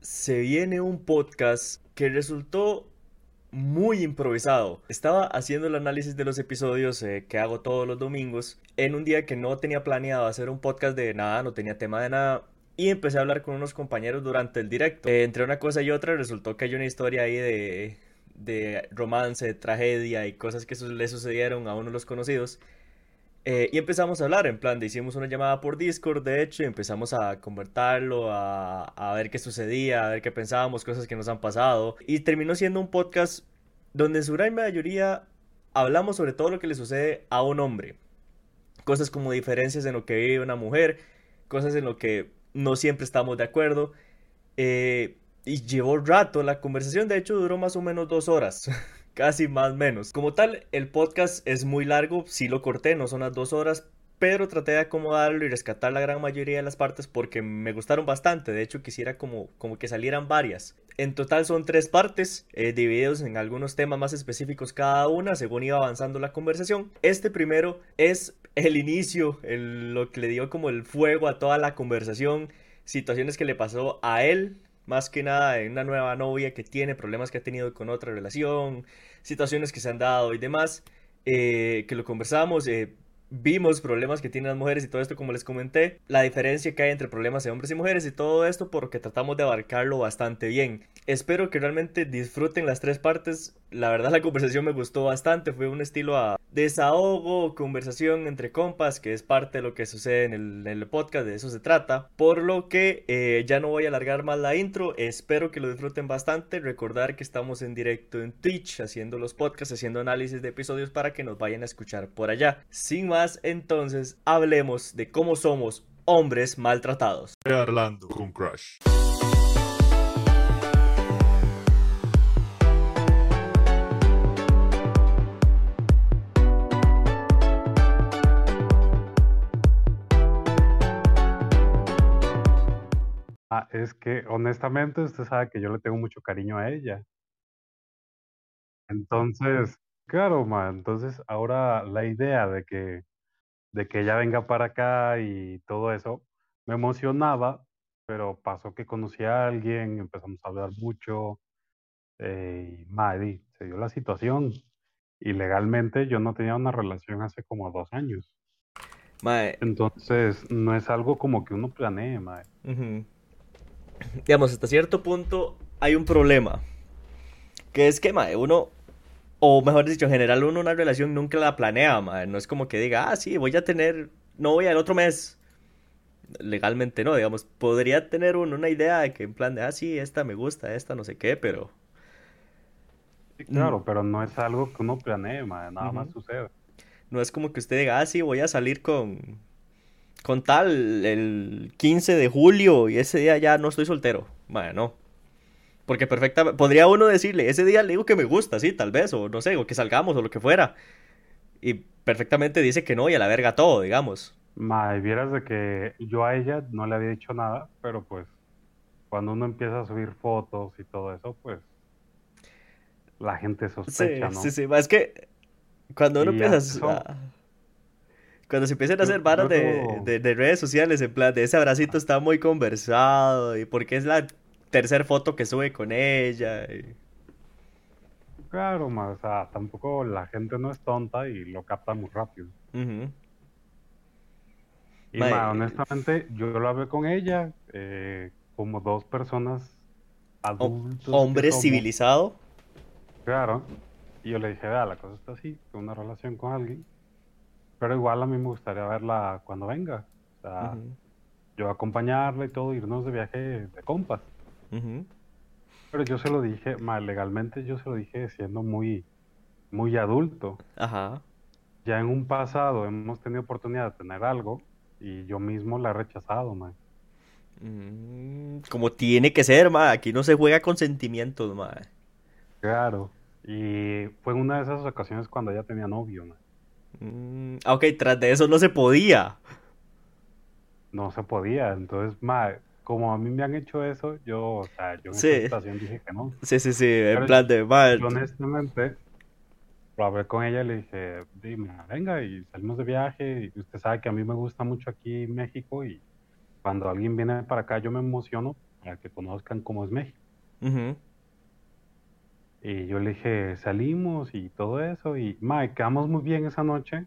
se viene un podcast que resultó muy improvisado. Estaba haciendo el análisis de los episodios eh, que hago todos los domingos en un día que no tenía planeado hacer un podcast de nada, no tenía tema de nada. Y empecé a hablar con unos compañeros durante el directo. Eh, entre una cosa y otra resultó que hay una historia ahí de, de romance, tragedia y cosas que le sucedieron a uno de los conocidos. Eh, y empezamos a hablar, en plan, de hicimos una llamada por Discord, de hecho, y empezamos a convertirlo, a, a ver qué sucedía, a ver qué pensábamos, cosas que nos han pasado. Y terminó siendo un podcast donde en su gran mayoría hablamos sobre todo lo que le sucede a un hombre. Cosas como diferencias en lo que vive una mujer, cosas en lo que no siempre estamos de acuerdo. Eh, y llevó rato, la conversación de hecho duró más o menos dos horas. casi más menos. Como tal, el podcast es muy largo, sí lo corté, no son las dos horas, pero traté de acomodarlo y rescatar la gran mayoría de las partes porque me gustaron bastante. De hecho, quisiera como, como que salieran varias. En total son tres partes, eh, divididos en algunos temas más específicos cada una, según iba avanzando la conversación. Este primero es el inicio, lo que le dio como el fuego a toda la conversación, situaciones que le pasó a él más que nada en una nueva novia que tiene problemas que ha tenido con otra relación, situaciones que se han dado y demás, eh, que lo conversamos. Eh, vimos problemas que tienen las mujeres y todo esto como les comenté, la diferencia que hay entre problemas de hombres y mujeres y todo esto porque tratamos de abarcarlo bastante bien. Espero que realmente disfruten las tres partes. La verdad la conversación me gustó bastante, fue un estilo a desahogo, conversación entre compas, que es parte de lo que sucede en el, podcast, de eso se trata. Por lo que eh, ya no voy a alargar más la intro, espero que lo disfruten bastante. Recordar que estamos en directo en Twitch haciendo los podcasts, haciendo análisis de episodios para que nos vayan a escuchar por allá. Sin más entonces hablemos de cómo somos hombres maltratados. Con Crush. Es que honestamente usted sabe que yo le tengo mucho cariño a ella. Entonces, claro, ma, entonces ahora la idea de que de que ella venga para acá y todo eso, me emocionaba, pero pasó que conocí a alguien, empezamos a hablar mucho, eh, y se dio la situación. Y legalmente yo no tenía una relación hace como dos años. Entonces, no es algo como que uno planee, madre. Digamos, hasta cierto punto hay un problema. Que es que, madre, uno o mejor dicho, en general uno una relación nunca la planea, madre. No es como que diga, ah, sí, voy a tener novia el otro mes. Legalmente no, digamos, podría tener uno una idea de que en plan de, ah, sí, esta me gusta, esta no sé qué, pero... claro, mm. pero no es algo que uno planee, nada más sucede. No es como que usted diga, ah, sí, voy a salir con, con tal el 15 de julio y ese día ya no estoy soltero. Madre, no. Porque perfectamente, podría uno decirle, ese día le digo que me gusta, sí, tal vez, o no sé, o que salgamos, o lo que fuera. Y perfectamente dice que no y a la verga todo, digamos. Mae, vieras de que yo a ella no le había dicho nada, pero pues cuando uno empieza a subir fotos y todo eso, pues la gente sospecha, ¿no? Sí, sí, es que cuando uno empieza a... Cuando se empiezan a hacer varas de, de, de, redes sociales, en plan, de ese abracito está muy conversado, y porque es la tercer foto que sube con ella. Claro, o sea, tampoco la gente no es tonta y lo capta muy rápido. Y honestamente, yo lo hablé con ella, eh, como dos personas adultos. ¿Hombre civilizado? Claro. Y yo le dije, vea, la cosa está así, una relación con alguien. Pero igual a mí me gustaría verla cuando venga. O sea, yo acompañarla y todo, irnos de viaje de compas. Pero yo se lo dije, mal legalmente yo se lo dije siendo muy, muy adulto. Ajá. Ya en un pasado hemos tenido oportunidad de tener algo y yo mismo la he rechazado, man. Mm, como tiene que ser, ma. Aquí no se juega con sentimientos, ma. Claro. Y fue una de esas ocasiones cuando ella tenía novio, man. Mm, ok, tras de eso no se podía. No se podía. Entonces, como a mí me han hecho eso, yo, o sea, yo en esta situación dije que no. Sí, sí, sí, en plan de mal. honestamente, lo hablé con ella y le dije, dime, venga, y salimos de viaje, y usted sabe que a mí me gusta mucho aquí México, y cuando alguien viene para acá yo me emociono para que conozcan cómo es México. Ujú. Y yo le dije, salimos y todo eso. Y, mae, quedamos muy bien esa noche.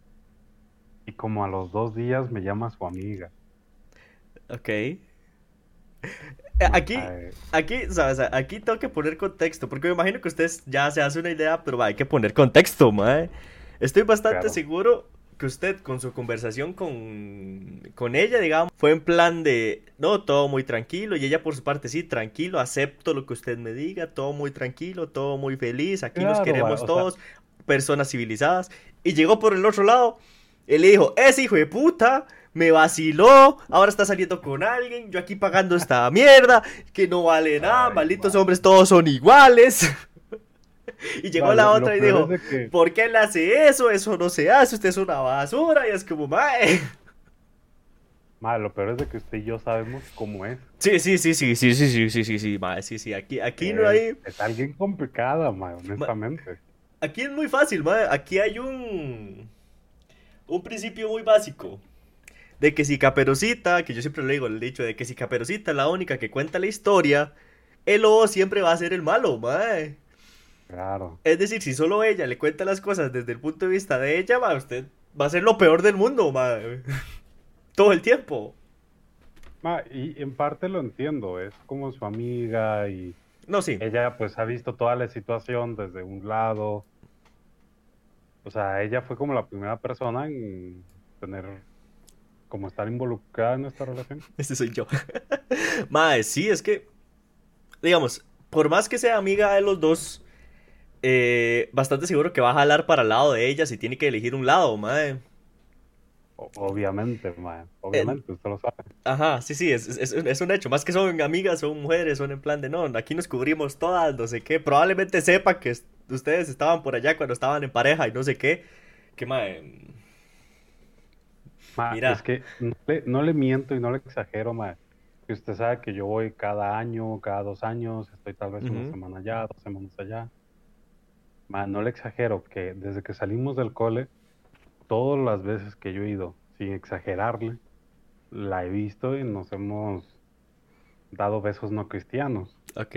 Y como a los dos días me llama su amiga. Ok. Eh, Aquí, aquí, ¿sabes? Aquí tengo que poner contexto, porque me imagino que ustedes ya se hace una idea, pero hay que poner contexto, mae. Estoy bastante Claro. seguro que usted con su conversación con, con ella, digamos, fue en plan de, no, todo muy tranquilo, y ella por su parte, sí, tranquilo, acepto lo que usted me diga, todo muy tranquilo, todo muy feliz, aquí nos queremos sea- todos, personas civilizadas, y llegó por el otro lado, y le dijo, ese hijo de puta me vaciló, ahora está saliendo con alguien, yo aquí pagando esta mierda, que no vale nada, Ay, malditos hombres todos son iguales. y llegó la otra y dijo, que- ¿por qué él hace eso? Eso no se hace, usted es una basura, y es como, mae. mae, lo peor es de que usted y yo sabemos cómo es. Sí, sí, sí, sí, sí, sí, sí, sí, sí, sí, mae, sí, sí, aquí, aquí no hay... Es alguien complicada, mae, honestamente. Aquí es muy fácil, mae. Aquí hay un. Un principio muy básico. De que si Caperucita, que yo siempre le digo el dicho de que si Caperucita es la única que cuenta la historia, el lobo siempre va a ser el malo, mae. Claro. Es decir, si solo ella le cuenta las cosas desde el punto de vista de ella, usted va a ser lo peor del mundo, mae. Todo el tiempo. Mae, y en parte lo entiendo, es como su amiga y No, sí. ella pues ha visto toda la situación desde un lado. O sea, ella fue como la primera persona en tener, como estar involucrada en esta relación. Ese soy yo. Mae, sí, es que, digamos, por más que sea amiga de los dos, eh, bastante seguro que va a jalar para el lado de ella si tiene que elegir un lado, mae. Obviamente, mae, obviamente, usted lo sabe. Ajá, sí, sí, es, es, es un hecho. Más que son amigas, son mujeres, son en plan de no, aquí nos cubrimos todas, no sé qué. Probablemente sepa que ustedes estaban por allá cuando estaban en pareja y no sé qué. Que mae. Ma, Mira. es que no le, no le miento y no le exagero, ma. Que usted sabe que yo voy cada año, cada dos años, estoy tal vez una semana allá, dos semanas allá. No le exagero que desde que salimos del cole, todas las veces que yo he ido, sin exagerarle, la he visto y nos hemos dado besos no cristianos. Ok.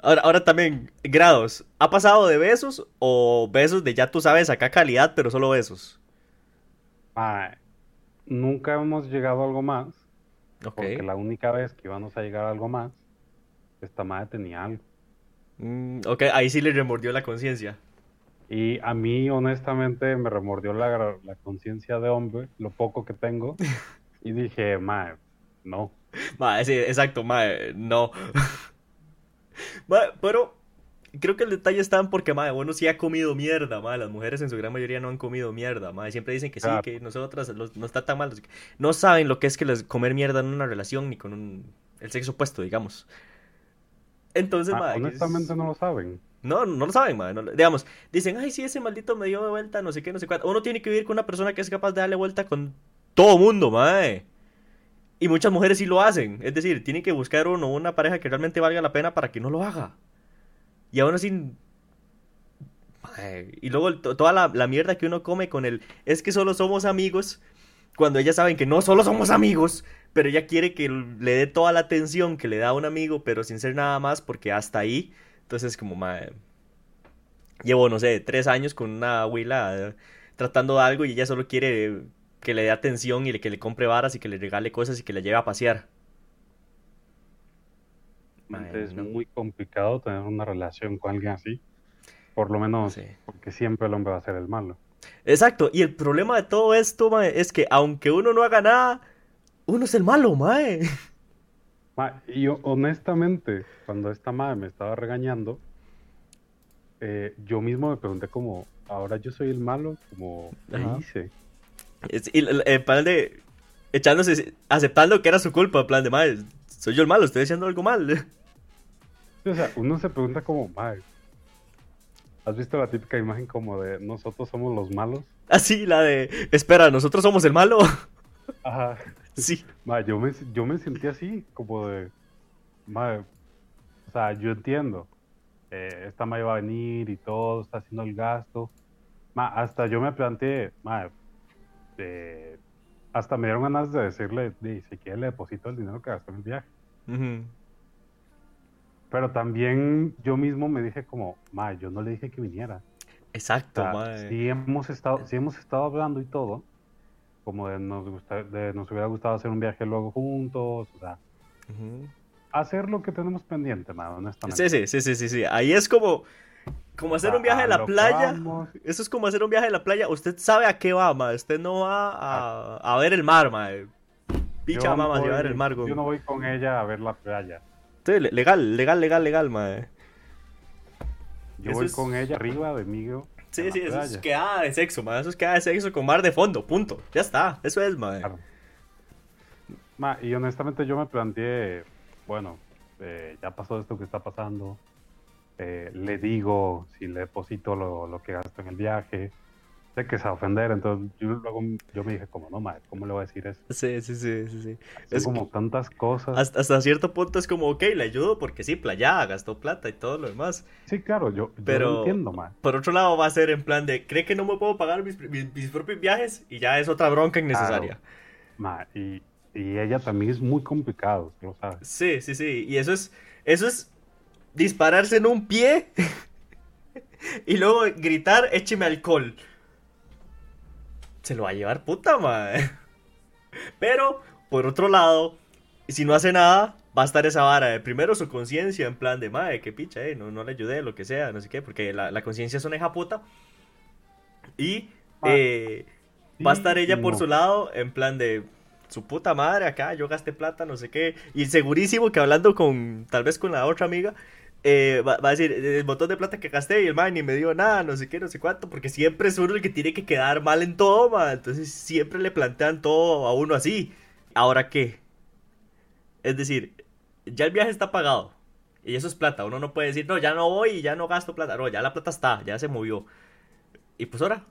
Ahora, ahora también, grados. ¿Ha pasado de besos o besos de ya tú sabes acá calidad, pero solo besos? Nunca hemos llegado a algo más, Ok. porque la única vez que íbamos a llegar a algo más, esta madre tenía algo. Mm, ok, ahí sí le remordió la conciencia. Y a mí, honestamente, me remordió la, la conciencia de hombre, lo poco que tengo, y dije, mae, no. Mae, sí, exacto, mae, no. Mae, pero creo que el detalle está en porque, mae, uno sí ha comido mierda, mae. Las mujeres en su gran mayoría no han comido mierda, mae. Siempre dicen que sí, Claro. que nosotras los- no está tan mal. No saben lo que es que les comer mierda en una relación ni con un, el sexo opuesto, digamos. Entonces, Ah, mae, que es- honestamente no lo saben. No, no lo saben, mae. no lo- digamos, dicen, ay, sí, ese maldito me dio vuelta, no sé qué, no sé cuánto. Uno tiene que vivir con una persona que es capaz de darle vuelta con todo mundo, mae. Y muchas mujeres sí lo hacen. Es decir, tienen que buscar uno una pareja que realmente valga la pena para que no lo haga. Y aún así. mae, Y luego toda la, la mierda que uno come con el. Es que solo somos amigos. Cuando ellas saben que no solo somos amigos. Pero ella quiere que le dé toda la atención que le da a un amigo, pero sin ser nada más, porque hasta ahí. Entonces, como, mae. Llevo, no sé, tres años con una abuela tratando de algo y ella solo quiere que le dé atención y que le compre varas y que le regale cosas y que la lleve a pasear. Es muy complicado tener una relación con alguien así. Por lo menos, Sí. porque siempre el hombre va a ser el malo. Exacto, y el problema de todo esto, mae, es que aunque uno no haga nada, uno es el malo, mae. Ma, y yo, honestamente, cuando esta madre me estaba regañando, eh, yo mismo me pregunté como, ahora yo soy el malo, como, ¿qué Ajá. hice? Es- y el, el plan de echándose, aceptando que era su culpa, en plan de, mae, soy yo el malo, estoy haciendo algo mal. O sea, uno se pregunta como, madre, ¿has visto la típica imagen como de nosotros somos los malos? Así, la de, espera, nosotros somos el malo. Ajá. Sí, Ma, yo me, yo me sentí así, como de, madre, o sea, yo entiendo, eh, esta madre va a venir y todo, está haciendo el gasto. Ma, hasta yo me planteé, eh, hasta me dieron ganas de decirle, "Di, si quiere le deposito el dinero que gastó en el viaje. Ujú. pero también yo mismo me dije como, ma, yo no le dije que viniera. Exacto, O sea, mae. sí hemos estado, sí hemos estado hablando y todo, como de nos gusta, de nos hubiera gustado hacer un viaje luego juntos, o sea, hacer lo que tenemos pendiente, ma, honestamente. Sí, sí, sí, sí, sí, sí. Ahí es como, como hacer un viaje a la playa. vamos. Eso es como hacer un viaje a la playa. Usted sabe a qué va, ma. Usted no va a, a ver el mar, ma. Picha Yo mamá, no si va a ver voy- el mar. Yo no voy con ella a ver la playa. Sí, le- legal, legal, legal, legal, ma. Yo Eso voy es- con ella arriba de Migo. Sí, sí, eso es playa. quedada de sexo, ma. Eso es quedada de sexo con mar de fondo, punto. Ya está, eso es, ma. Claro. Ma, y honestamente yo me planteé, bueno, eh, ya pasó esto que está pasando, eh, le digo si le deposito lo, lo que gasto en el viaje, sé que se va a ofender, entonces yo luego yo me dije como, no, ma, ¿cómo le voy a decir eso? Sí, sí, sí, sí, sí. Es como tantas cosas. Hasta, hasta cierto punto es como, ok, le ayudo porque sí, playa, gastó plata y todo lo demás. Sí, claro, yo, yo Pero- lo entiendo, ma. Por otro lado, va a ser en plan de, ¿cree que no me puedo pagar mis, mis- mis propios viajes? Y ya es otra bronca innecesaria. Ma, y, y ella también es muy complicado, lo sabes. Sí, sí, sí. Y eso es, eso es dispararse en un pie y luego gritar, écheme alcohol. Se lo va a llevar puta, madre. Pero, por otro lado, si no hace nada, va a estar esa vara de primero su conciencia en plan de, madre, qué picha, eh, no, no le ayudé, lo que sea, no sé qué, porque la, la conciencia es una hija puta. Y eh, va a estar ella por no. su lado en plan de su puta madre acá, yo gasté plata, no sé qué. Y segurísimo que hablando con, tal vez con la otra amiga, eh, va, a decir el montón de plata que gasté y el man ni me dio nada, no sé qué, no sé cuánto, porque siempre es uno el que tiene que quedar mal en todo, man. Entonces siempre le plantean todo a uno así. ¿Ahora qué? Es decir, ya el viaje está pagado. Y eso es plata. Uno no puede decir, no, ya no voy y ya no gasto plata. No, ya la plata está, ya se movió. Y pues ahora.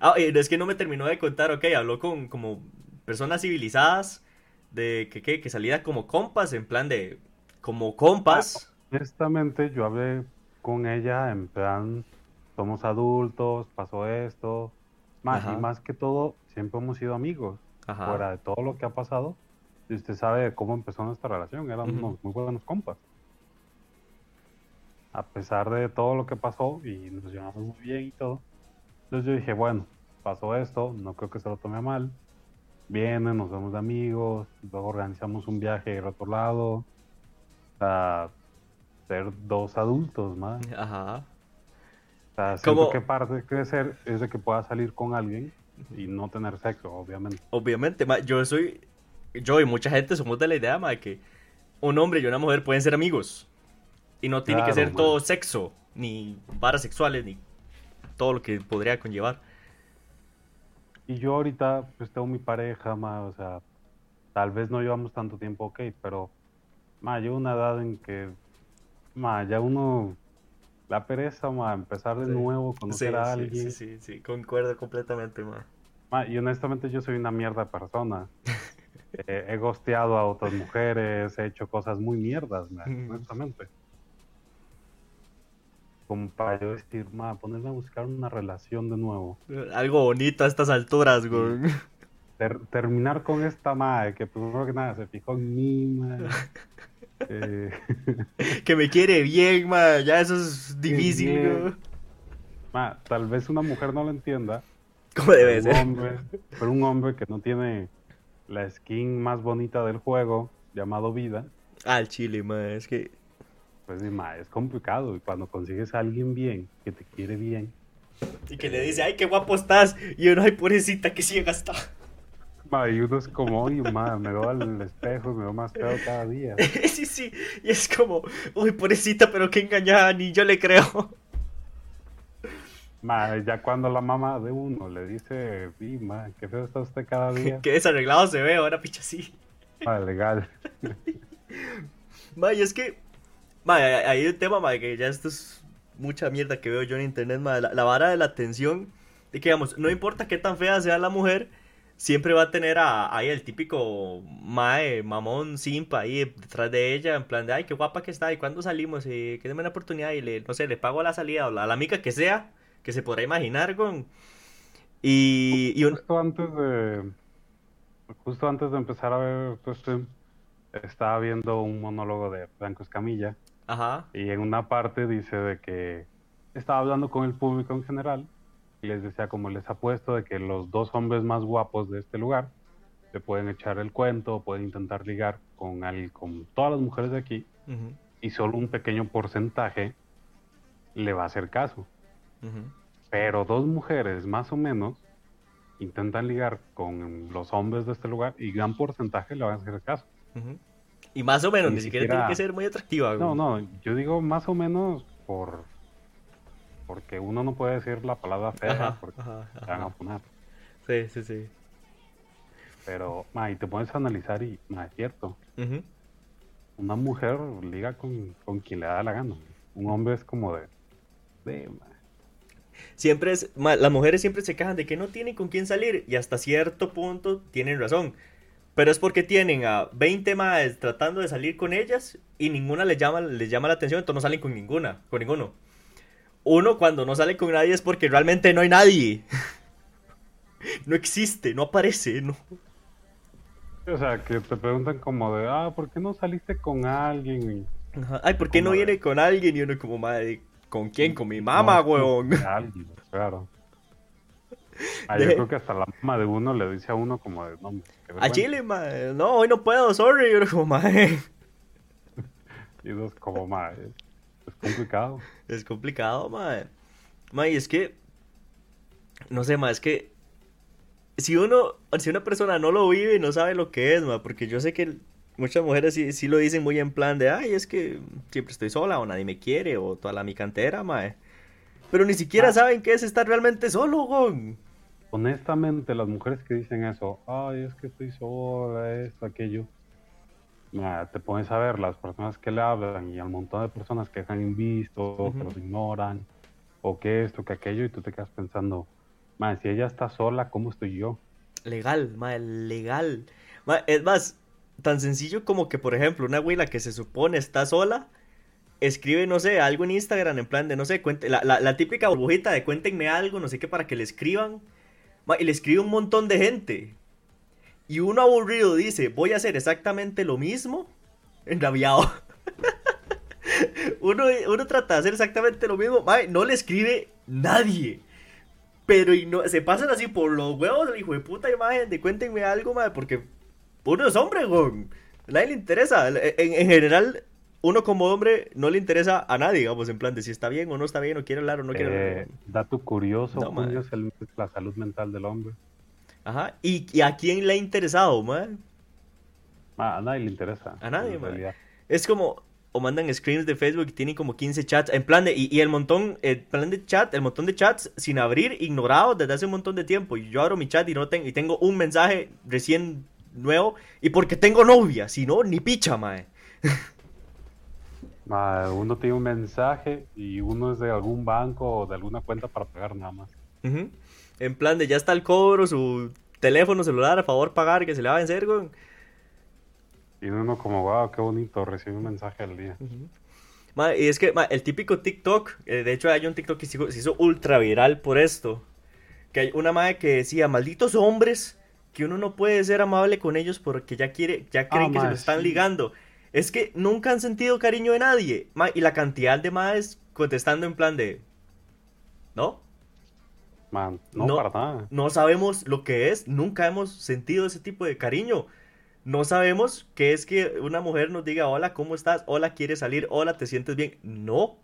Ah, es que no me terminó de contar, ok, habló con como personas civilizadas de que, que, que salía como compas, en plan de como compas. Honestamente, yo hablé con ella en plan, somos adultos, pasó esto, más, Ajá. y más que todo, siempre hemos sido amigos, Ajá. fuera de todo lo que ha pasado, y usted sabe cómo empezó nuestra relación, éramos unos muy buenos compas. A pesar de todo lo que pasó, y nos llevamos muy bien y todo, entonces yo dije, bueno, pasó esto, no creo que se lo tome a mal, viene, nos vemos de amigos, luego organizamos un viaje al otro lado, ser dos adultos más. Ajá. O sea, siento que parte de crecer es de que pueda salir con alguien y no tener sexo, obviamente. Obviamente, ma, yo soy, yo y mucha gente somos de la idea, ma, de que un hombre y una mujer pueden ser amigos. Y no tiene que ser ma. todo sexo, ni varas sexuales, ni todo lo que podría conllevar. Y yo ahorita pues tengo mi pareja, ma, o sea, tal vez no llevamos tanto tiempo, ok, pero ma, llevo una edad en que ma, ya uno la pereza, ma, empezar de Sí. nuevo, Sí, conocer a sí, alguien. sí, sí, sí, concuerdo completamente, ma. Ma, y honestamente yo soy una mierda persona. Eh, he gosteado a otras mujeres, he hecho cosas muy mierdas, ma, Mm. honestamente. Como para yo decir, ma, ponerme a buscar una relación de nuevo. Algo bonito a estas alturas, güey. Ter- terminar con esta madre que primero que nada se fijó en mí, ma. Eh, Que me quiere bien, ma, ya eso es difícil, ma, tal vez una mujer no lo entienda, Como debe ser. hombre, pero un hombre que no tiene la skin más bonita del juego, llamado vida, Al chile, ma, es que... pues ma, es complicado. Y cuando consigues a alguien bien, que te quiere bien, Y que le dice, ay, qué guapo estás. Y uno, ay, pobrecita, que ciega está. Ma, y uno es como, oye, ma, me veo al espejo, me veo más feo cada día. sí, sí. Y es como, uy, pobrecita, pero qué engañada, ni yo le creo. Ma, ya cuando la mamá de uno le dice, sí, ma, qué feo está usted cada día, Qué desarreglado se ve ahora, picha, sí. ma, legal. Ma, y es que, ma, hay un tema, ma, que ya esto es mucha mierda que veo yo en internet, ma, la, la vara de la atención, de que, digamos, no importa qué tan fea sea la mujer, siempre va a tener a, ahí el típico mae, mamón, simpa ahí detrás de ella, en plan de, ay, qué guapa que está, y cuándo salimos, y que déme una oportunidad, y le, no sé, le pago la salida, o la, a la amiga que sea, que se podrá imaginar, con... Y, y un- Justo antes de, justo antes de empezar a ver tu stream, estaba viendo un monólogo de Franco Escamilla. Ajá. y en una parte dice de que estaba hablando con el público en general les decía como les apuesto de que los dos hombres más guapos de este lugar le pueden echar el cuento, pueden intentar ligar con, al- con todas las mujeres de aquí y solo un pequeño porcentaje le va a hacer caso. Pero dos mujeres más o menos intentan ligar con los hombres de este lugar y gran porcentaje le van a hacer caso. Y más o menos, Ni ni siquiera siquiera- tiene que ser muy atractiva. No, no, yo digo más o menos por porque uno no puede decir la palabra fea Ajá, porque ajá, te van a funar. Sí, sí, sí. Pero, ma, y te pones a analizar y, ma, es cierto, Ujú. una mujer liga con, con quien le da la gana. Un hombre es como de, de, ma, Siempre es, ma, las mujeres siempre se quejan de que no tienen con quién salir y hasta cierto punto tienen razón. Pero es porque tienen a 20 más tratando de salir con ellas y ninguna les llama, les llama la atención, entonces no salen con ninguna, con ninguno. Uno cuando no sale con nadie es porque realmente no hay nadie. No existe, no aparece, no. O sea, que te preguntan como de, ah, ¿por qué no saliste con alguien? Ajá. Ay, ¿por qué no de- viene con alguien? Y uno como, madre, ¿con quién? Con mi mamá, no, weón. con alguien, claro. Ah, De- yo creo que hasta la mamá de uno le dice a uno como de, no, A vergüenza". Chile, madre. No, hoy no puedo, sorry. Y uno como, madre. Y es como, ma, es, complicado. Es complicado. Mae, y es que. No sé, mae, es que. Si uno. Si una persona no lo vive, no sabe lo que es, mae. Porque yo sé que muchas mujeres sí, sí lo dicen muy en plan de. Ay, es que siempre estoy sola, o nadie me quiere, o toda la mi cantera, mae. Pero ni siquiera Ah. saben qué es estar realmente solo, gon. Honestamente, las mujeres que dicen eso, ay, es que estoy sola, esto, aquello, mira, te pones a ver las personas que le hablan y al montón de personas que dejan en visto, que Ujú. los ignoran, o que esto, que aquello, y tú te quedas pensando, man, si ella está sola, ¿cómo estoy yo? Legal, mae, legal. Es más, tan sencillo como que, por ejemplo, una abuela que se supone está sola, escribe, no sé, algo en Instagram, en plan de, no sé, cuente, la, la, la típica burbujita de cuéntenme algo, no sé qué, para que le escriban. y le escribe un montón de gente. Y uno aburrido dice, voy a hacer exactamente lo mismo, enrabiado. uno, uno trata de hacer exactamente lo mismo, mae, no le escribe nadie. Pero y no, se pasan así por los huevos del hijo de puta imagen de cuéntenme algo, madre, porque uno es hombre, nadie le interesa. En, en general, uno como hombre no le interesa a nadie, digamos, en plan de si está bien o no está bien, o quiere hablar o no quiere Eh, hablar. dato curioso, No, es el de la salud mental del hombre. Ajá. ¿Y, y a quién le ha interesado? Ah, a nadie le interesa. A nadie, realidad. Es como, o mandan screens de Facebook y tienen como 15 chats, en plan de, y, y el montón, el plan de chat, el montón de chats sin abrir, ignorados desde hace un montón de tiempo. Y yo abro mi chat y no tengo, y tengo un mensaje recién nuevo, y porque tengo novia, si no, ni picha, mae. Ma, uno tiene un mensaje y uno es de algún banco o de alguna cuenta para pagar nada más. Ujú. En plan de ya está el cobro, su teléfono celular, a favor pagar, que se le va a vencer, güey. Y uno como, wow, qué bonito, recibe un mensaje al día. Ma, y es que ma, el típico TikTok, eh, de hecho hay un TikTok que se hizo, ultra viral por esto. Que hay una madre que decía, malditos hombres, que uno no puede ser amable con ellos porque ya quiere, ya creen Ah, que se lo están sí. ligando. Es que nunca han sentido cariño de nadie. Y la cantidad de madres contestando en plan de, ¿no? Man, no, No. para nada. No sabemos lo que es, nunca hemos sentido ese tipo de cariño. No sabemos qué es que una mujer nos diga, hola, ¿cómo estás? Hola, ¿quieres salir? Hola, ¿te sientes bien? No.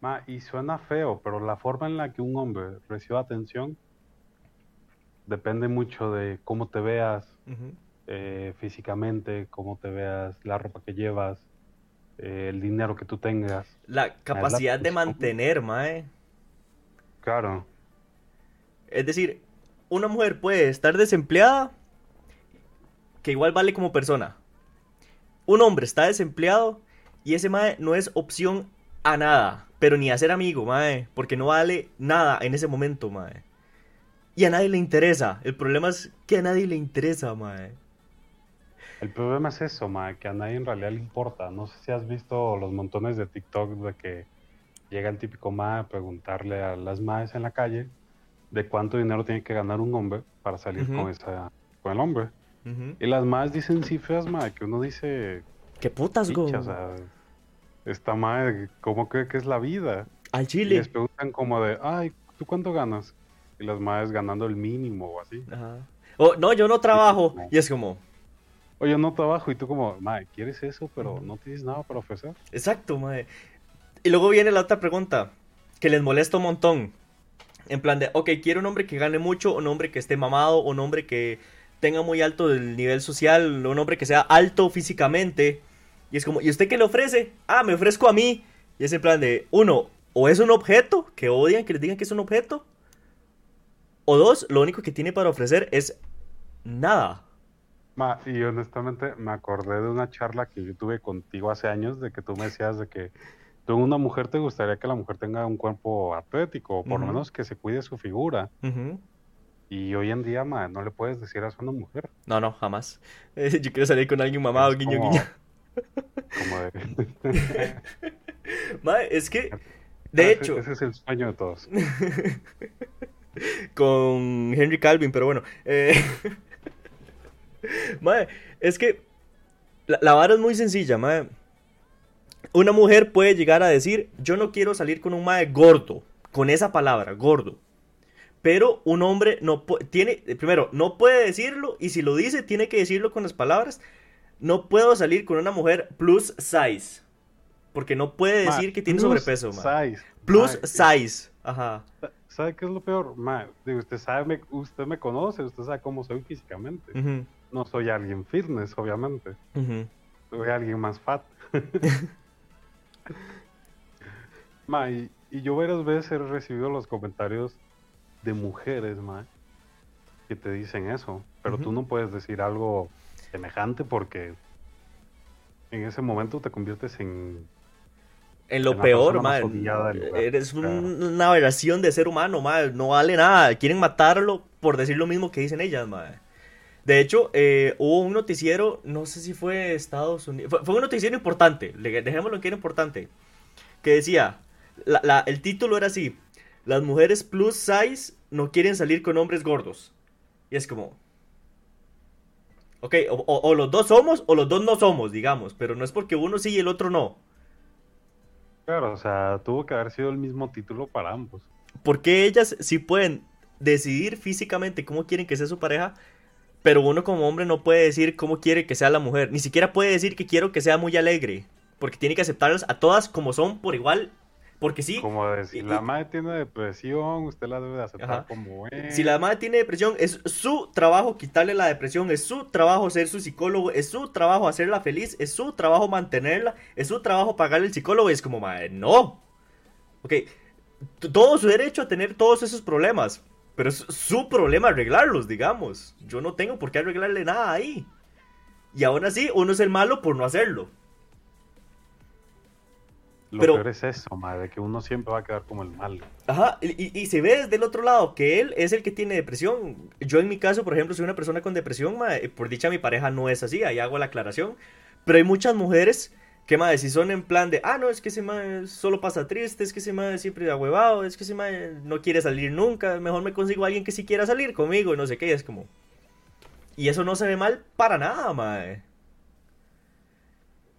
Ma, y suena feo, pero la forma en la que un hombre recibe atención depende mucho de cómo te veas eh, físicamente, cómo te veas, la ropa que llevas, eh, el dinero que tú tengas. La capacidad de atención. mantener, mae. Claro, Es decir, una mujer puede estar desempleada, que igual vale como persona. Un hombre está desempleado y ese mae no es opción a nada, pero ni a ser amigo, mae, porque no vale nada en ese momento, mae. Y a nadie le interesa. El problema es que a nadie le interesa, mae. el problema es eso, ma, que a nadie en realidad le importa. No sé si has visto los montones de TikTok de que llega el típico ma a preguntarle a las maes en la calle de cuánto dinero tiene que ganar un hombre para salir Ujú. con esa, con el hombre. Ujú. Y las más dicen cifras, ma, que uno dice, ¿Qué putas? "Picha, o sea, esta madre, ¿cómo cree que es la vida? Al Y chile. les preguntan como de, ay, ¿tú cuánto ganas? Y las madres ganando el mínimo o así. Ajá. Oh, no, yo no trabajo. Y es como, Oye, no trabajo y tú como, madre, ¿quieres eso? Pero no tienes nada para ofrecer. exacto, mae. Y luego viene la otra pregunta, que les molesta un montón. En plan de, ok, quiero un hombre que gane mucho, un hombre que esté mamado, un hombre que tenga muy alto el nivel social, un hombre que sea alto físicamente. Y es como, ¿y usted qué le ofrece? Ah, me ofrezco a mí. Y es en plan de, uno, o es un objeto, que odian que les digan que es un objeto. O dos, lo único que tiene para ofrecer es nada. Ma, y honestamente me acordé de una charla que yo tuve contigo hace años de que tú me decías de que tú en una mujer te gustaría que la mujer tenga un cuerpo atlético, o por lo menos que se cuide su figura. Y hoy en día, ma, no le puedes decir a una mujer. No, no, jamás. Eh, yo quiero salir con alguien mamado, Es guiño, como- guiño. Como de... Es que, Ah, de hecho, Ese es el sueño de todos. con Henry Calvin, pero bueno. eh, es que la, la vara es muy sencilla, mae. Una mujer puede llegar a decir, yo no quiero salir con un mae gordo, con esa palabra, gordo. Pero un hombre no tiene, primero, no puede decirlo, y si lo dice, tiene que decirlo con las palabras, no puedo salir con una mujer plus size. Porque no puede Ma, decir que tiene plus sobrepeso, mae. size. Plus Ma, size. Ajá. ¿Sabe qué es lo peor? Ma, usted sabe, me- usted me conoce, usted sabe cómo soy físicamente. No soy alguien fitness, obviamente. Soy alguien más fat. ma, y, y yo varias veces he recibido los comentarios de mujeres, ma, que te dicen eso. Pero tú no puedes decir algo semejante porque en ese momento te conviertes en... En lo En peor, lugar, Eres un- claro. una aberración de ser humano, man. No vale nada. Quieren matarlo por decir lo mismo que dicen ellas, man. De hecho, eh, hubo un noticiero, no sé si fue Estados Unidos, fue, fue un noticiero importante, dejémoslo que era importante, que decía, la- la- el título era así, las mujeres plus size no quieren salir con hombres gordos. Y es como, ok, o, o- o los dos somos o los dos no somos, digamos, pero no es porque uno sí y el otro no. Claro, o sea, tuvo que haber sido el mismo título para ambos. Porque ellas sí pueden decidir físicamente cómo quieren que sea su pareja, pero uno como hombre no puede decir cómo quiere que sea la mujer. Ni siquiera puede decir que quiero que sea muy alegre. Porque tiene que aceptarlas a todas como son por igual. Porque sí, Como de si y- la madre tiene depresión, usted la debe de aceptar Ajá. como es. si la madre tiene depresión, es su trabajo quitarle la depresión, es su trabajo ser su psicólogo, es su trabajo hacerla feliz, es su trabajo mantenerla, es su trabajo pagarle el psicólogo. Y es como, madre, no. Ok, todo su derecho a tener todos esos problemas, pero es su problema arreglarlos, digamos. Yo no tengo por qué arreglarle nada ahí. Y aún así, uno es el malo por no hacerlo. Lo pero- peor es eso, madre, que uno siempre va a quedar como el malo. Ajá, y, y- se ve desde el otro lado que él es el que tiene depresión. Yo en mi caso, por ejemplo, soy una persona con depresión, por dicha mi pareja no es así, ahí hago la aclaración. Pero hay muchas mujeres que, madre, si son en plan de, ah, no, es que ese mae solo pasa triste, es que ese mae siempre da huevado, es que ese mae no quiere salir nunca, mejor me consigo a alguien que sí quiera salir conmigo y no sé qué, es como... Y eso no se ve mal para nada, mae.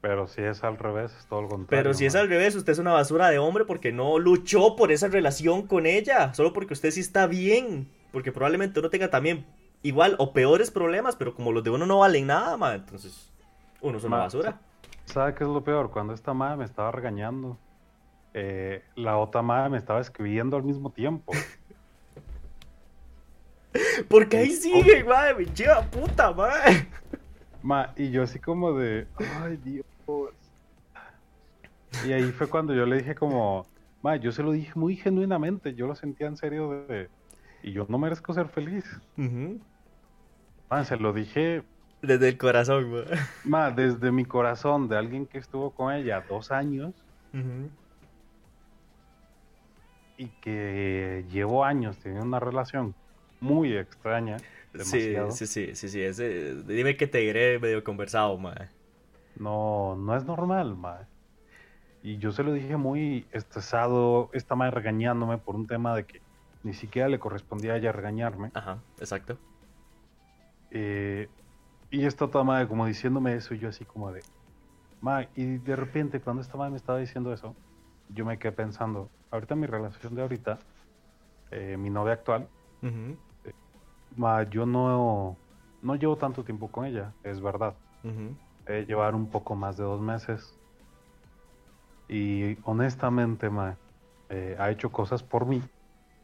Pero si es al revés, es todo lo contrario. Pero si es madre. al revés, usted es una basura de hombre porque no luchó por esa relación con ella. Solo porque usted sí está bien. Porque probablemente uno tenga también igual o peores problemas, pero como los de uno no valen nada, ma, entonces uno es una basura. ¿Sabe qué es lo peor? Cuando esta madre me estaba regañando, eh, la otra madre me estaba escribiendo al mismo tiempo. Porque ahí sigue, madre, me lleva puta, madre. Ma, y yo así como de, ay Dios. Y ahí fue cuando yo le dije como, ma, yo se lo dije muy genuinamente, yo lo sentía en serio de, y yo no merezco ser feliz. Ma, se lo dije, Desde el corazón, ma. ma, desde mi corazón, de alguien que estuvo con ella dos años y que llevó años teniendo una relación muy extraña. Sí, Demasiado. sí, sí, sí, sí, ese- dime que te diré medio conversado, madre. No, no es normal, ma. Y yo se lo dije muy estresado, esta madre regañándome por un tema de que ni siquiera le correspondía a ella regañarme. Ajá, exacto. Eh, y esta otra madre como diciéndome eso y yo así como de... Ma, y de repente cuando esta madre me estaba diciendo eso, yo me quedé pensando, ahorita mi relación de ahorita, eh, mi novia actual, Ujú, ma, yo no, no llevo tanto tiempo con ella, es verdad. Eh, llevar un poco más de dos meses. Y honestamente, ma, eh, ha hecho cosas por mí.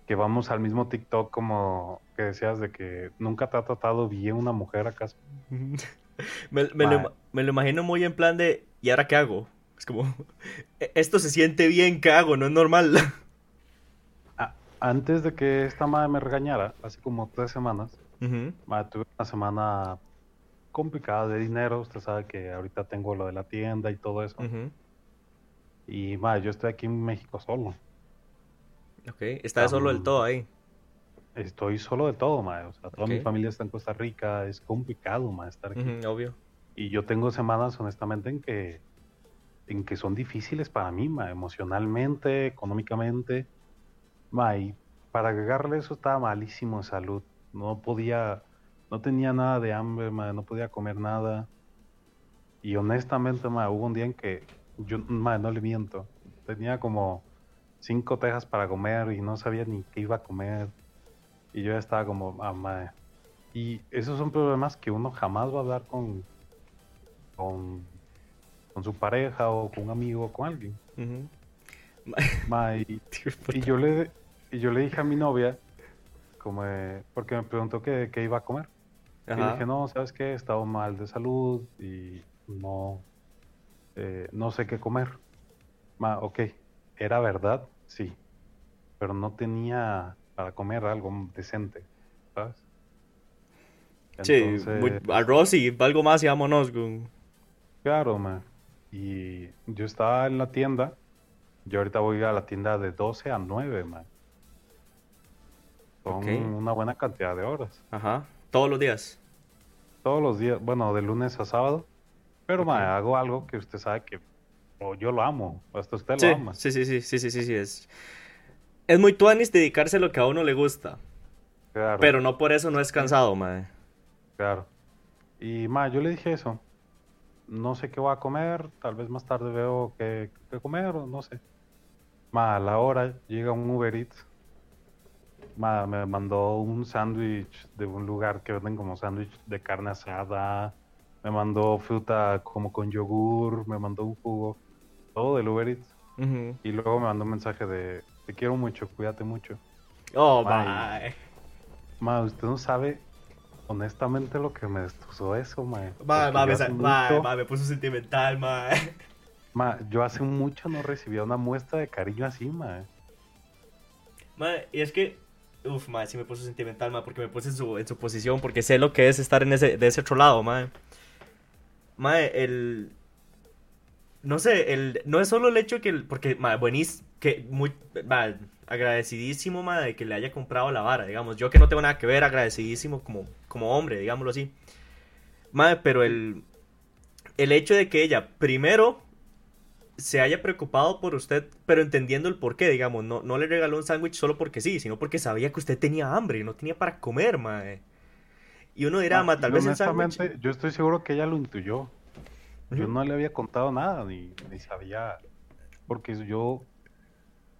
Que vamos al mismo TikTok como que decías de que nunca te ha tratado bien una mujer acaso. Me, me lo, me lo imagino muy en plan de, ¿y ahora qué hago? Es como, "E- esto se siente bien, ¿qué hago? No es normal. Antes de que esta madre me regañara, hace como tres semanas, tuve una semana complicada de dinero. Usted sabe que ahorita tengo lo de la tienda y todo eso. Y ma, yo estoy aquí en México solo. Ok, está solo del todo ahí. Estoy solo de todo, ma. O sea, toda mi familia está en Costa Rica. Es complicado, ma, estar aquí. Obvio. Y yo tengo semanas, honestamente, en que, en que son difíciles para mí, ma, emocionalmente, económicamente. Ma, y para agregarle eso estaba malísimo de salud. No podía, no tenía nada de hambre, ma, no podía comer nada. Y honestamente, ma, hubo un día en que yo, ma, no le miento, tenía como cinco tejas para comer y no sabía ni qué iba a comer. Y yo ya estaba como, ah. Y esos son problemas que uno jamás va a hablar con, con, con su pareja o con un amigo o con alguien. Ma, y, y yo le y yo le dije a mi novia, como eh, porque me preguntó qué, qué iba a comer. Y le dije, no, ¿sabes qué? He estado mal de salud y no, eh, no sé qué comer. Ma, ok, era verdad, sí, pero no tenía para comer algo decente, ¿sabes? Sí, muy- arroz y algo más y vámonos. con- Claro, man. Y yo estaba en la tienda. Yo ahorita voy a la tienda de 12 a 9, man. Son Ok. una buena cantidad de horas. Ajá, todos los días. Todos los días, bueno, de lunes a sábado. Pero, man, hago algo que usted sabe que o yo lo amo. Hasta usted Sí, lo ama. sí, sí, sí, sí, sí, sí, sí, es. Es muy tuanis dedicarse a lo que a uno le gusta, Claro, pero no por eso no es cansado, mae. claro. Y, man, yo le dije eso. No sé qué voy a comer. Tal vez más tarde veo qué, qué comer o no sé. Ma, a la hora llega un Uber Eats. Ma, me mandó un sándwich de un lugar que venden como sándwich de carne asada. Me mandó fruta como con yogur. Me mandó un jugo. Todo del Uber Eats. Y luego me mandó un mensaje de te quiero mucho, cuídate mucho. Oh, Mae. mae. Ma, usted no sabe honestamente lo que me destrozó eso, ma. Mae, mae, me, mae, mae, me puso sentimental, mae. Ma, yo hace mucho no recibía una muestra de cariño así, ma. Mae, y es que, uf, mae, sí me puso sentimental, mae, porque me puse en su, en su posición, porque sé lo que es estar en ese, de ese otro lado, mae. Mae, el... No sé, el, no es solo el hecho que, el, porque, mae, buenísimo, que muy, mae, agradecidísimo, mae, de que le haya comprado la vara, digamos, yo que no tengo nada que ver, agradecidísimo como, como hombre, digámoslo así. Mae, pero el, el hecho de que ella, primero, se haya preocupado por usted, pero entendiendo el porqué, digamos, no, no le regaló un sándwich solo porque sí, sino porque sabía que usted tenía hambre y no tenía para comer, mae. Y uno dirá, Ma, ma, tal vez el sándwich... yo estoy seguro que ella lo intuyó. Yo no le había contado nada, ni, ni sabía. Porque yo.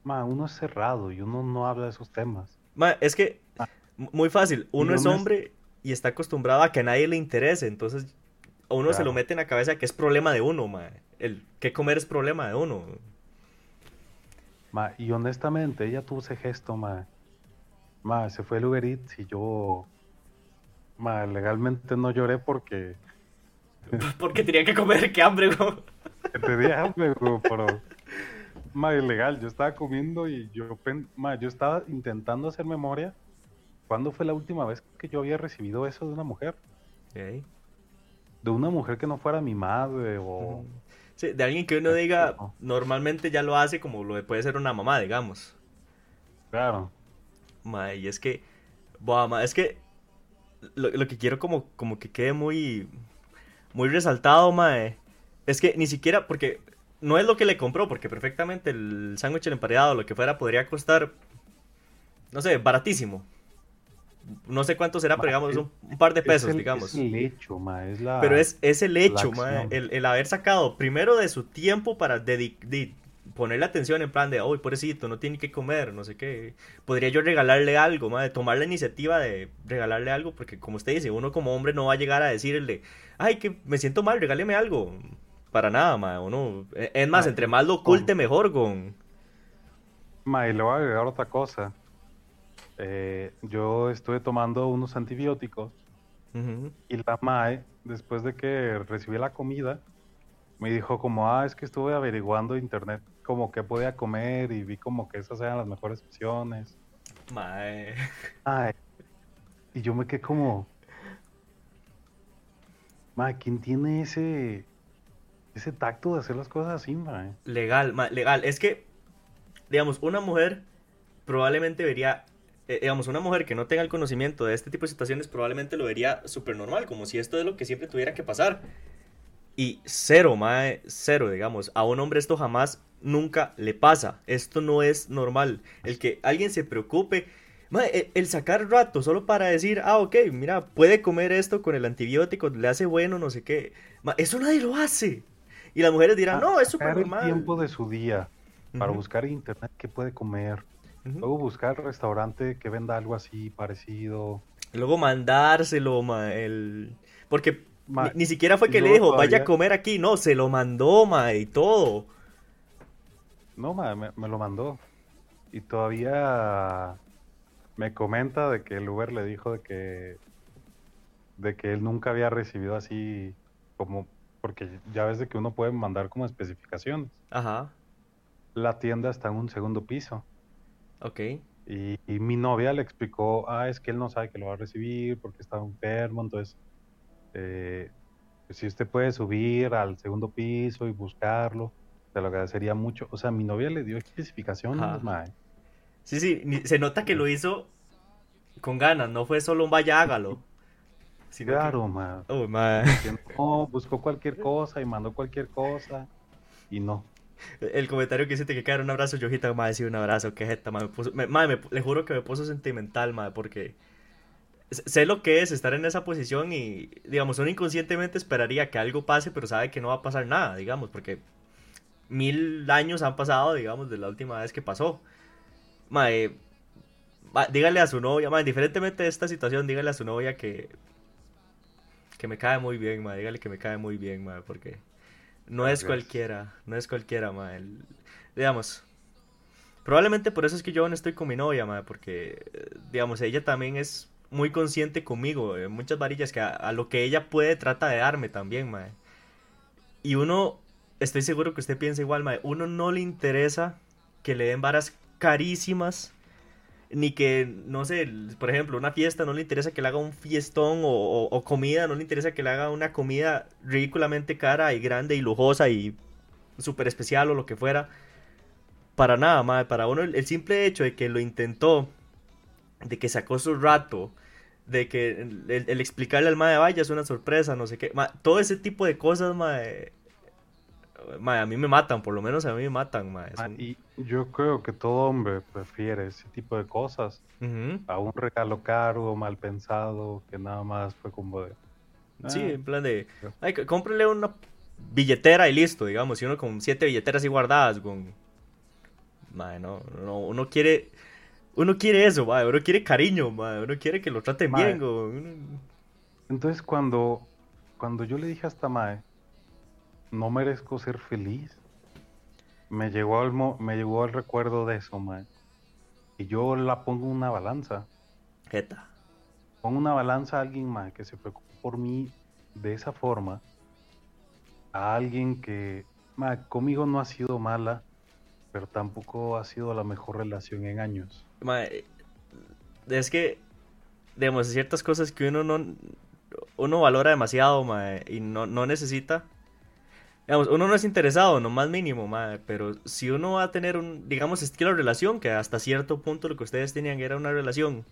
Ma, uno es cerrado y uno no habla de esos temas. Ma, es que, Ah. muy fácil, uno es hombre y está acostumbrado a que a nadie le interese, entonces a uno se lo mete en la cabeza que es problema de uno, ma. El que comer es problema de uno. Ma, y honestamente, ella tuvo ese gesto, ma. Ma, se fue el Uber Eats y yo. Ma, legalmente no lloré porque. Porque tenía que comer, qué hambre, güey. Tenía hambre, güey, pero. Ma, ilegal. Yo estaba comiendo y yo. Ma, yo estaba intentando hacer memoria. ¿Cuándo fue la última vez que yo había recibido eso de una mujer? Ok. De una mujer que no fuera mi madre o. Sí, de alguien que uno Exacto. diga, normalmente ya lo hace como lo puede ser una mamá, digamos. Claro. Ma, y es que, buah, ma, es que lo, lo que quiero como, como que quede muy, muy resaltado, mae, es que ni siquiera, porque no es lo que le compró, porque perfectamente el sándwich, el emparedado, lo que fuera, podría costar, no sé, baratísimo. no sé cuánto será, pero digamos un, par de pesos, digamos. Es el hecho, ma, es la, Pero es, es el hecho, ma, el, el, haber sacado primero de su tiempo para dedicar ponerle atención en plan de, oh, pobrecito, no tiene que comer, no sé qué. Podría yo regalarle algo, madre, tomar la iniciativa de regalarle algo, porque como usted dice, uno como hombre no va a llegar a decirle, ay, que me siento mal, regáleme algo. Para nada, madre, uno. E, es más, entre más lo oculte, mejor, con. Ma, y le voy a agregar otra cosa. Eh, yo estuve tomando unos antibióticos y la MAE, después de que recibí la comida, me dijo como, ah, es que estuve averiguando internet como que podía comer y vi como que esas eran las mejores opciones. Mae. Ay. Y yo me quedé como, mae, ¿quién tiene ese ese tacto de hacer las cosas así, mae? Legal, legal. Es que, digamos, una mujer probablemente vería eh, digamos, una mujer que no tenga el conocimiento de este tipo de situaciones probablemente lo vería súper normal, como si esto es lo que siempre tuviera que pasar. Y cero, mae, cero, digamos. A un hombre esto jamás, nunca le pasa. Esto no es normal. El que alguien se preocupe, mae, el, sacar rato solo para decir, ah, ok, mira, puede comer esto con el antibiótico, le hace bueno, no sé qué. Mae, eso nadie lo hace. Y las mujeres dirán, no, es súper normal. el tiempo de su día para buscar internet qué puede comer. Luego buscar restaurante que venda algo así parecido. Luego mandárselo, ma, el... Porque ni, siquiera fue que le dijo, vaya a comer aquí, no, se lo mandó, ma, y todo. No, ma, me, lo mandó. Y todavía me comenta de que el Uber le dijo de que de que él nunca había recibido así como porque ya ves de que uno puede mandar como especificaciones. Ajá. La tienda está en un segundo piso. Ok. Y, y, mi novia le explicó, ah, es que él no sabe que lo va a recibir porque está enfermo, entonces eh, pues, si usted puede subir al segundo piso y buscarlo, te lo agradecería mucho. O sea, mi novia le dio especificaciones, mae. Sí, sí, se nota que lo hizo con ganas, no fue solo un vaya hágalo. Claro, mae. Oh, mae. No, buscó cualquier cosa y mandó cualquier cosa y no. El comentario que dice que quedar un abrazo, Yojita, mae, sí, un abrazo, que jeta, mae. le juro que me puso sentimental, mae, porque sé lo que es estar en esa posición y, digamos, uno inconscientemente esperaría que algo pase, pero sabe que no va a pasar nada, digamos, porque mil años han pasado, digamos, de la última vez que pasó. Mae, dígale a su novia, mae, indiferentemente de esta situación, dígale a su novia que que me cae muy bien, mae, dígale que me cae muy bien, mae, porque no es cualquiera, no es cualquiera, mae. digamos, probablemente por eso es que yo no estoy con mi novia, mae, porque, digamos, ella también es muy consciente conmigo, eh, muchas varillas que a, lo que ella puede trata de darme también, mae. Y uno, estoy seguro que usted piensa igual, mae, uno no le interesa que le den varas carísimas, ni que, no sé, por ejemplo, una fiesta no le interesa que le haga un fiestón o, comida, no le interesa que le haga una comida ridículamente cara y grande y lujosa y súper especial o lo que fuera. Para nada, mae, para uno el simple hecho de que lo intentó de que sacó su rato, de que el, explicarle al mae, vaya, es una sorpresa, no sé qué. todo ese tipo de cosas, mae, a mí me matan, por lo menos a mí me matan, mae. Y yo creo que todo hombre prefiere ese tipo de cosas a un regalo caro, mal pensado, que nada más fue como de... sí, ah, en plan de, ay, cómprele una billetera y listo, digamos, y uno con siete billeteras y guardadas, con... Mae, no, no, uno quiere uno quiere eso, mae. Uno quiere cariño, mae. Uno quiere que lo traten bien, Entonces, cuando, cuando yo le dije hasta mae, no merezco ser feliz, me llegó al, me llegó el recuerdo de eso, mae. Y yo la pongo una balanza. Jeta. Pongo una balanza a alguien, mae, que se preocupa por mí de esa forma. A alguien que, mae, conmigo no ha sido mala, pero tampoco ha sido la mejor relación en años es que, digamos, ciertas cosas que uno no uno valora demasiado, y no, necesita. Uno no es interesado, no más mínimo, pero si uno va a tener un, digamos, estilo de relación, que hasta cierto punto lo que ustedes tenían era una relación,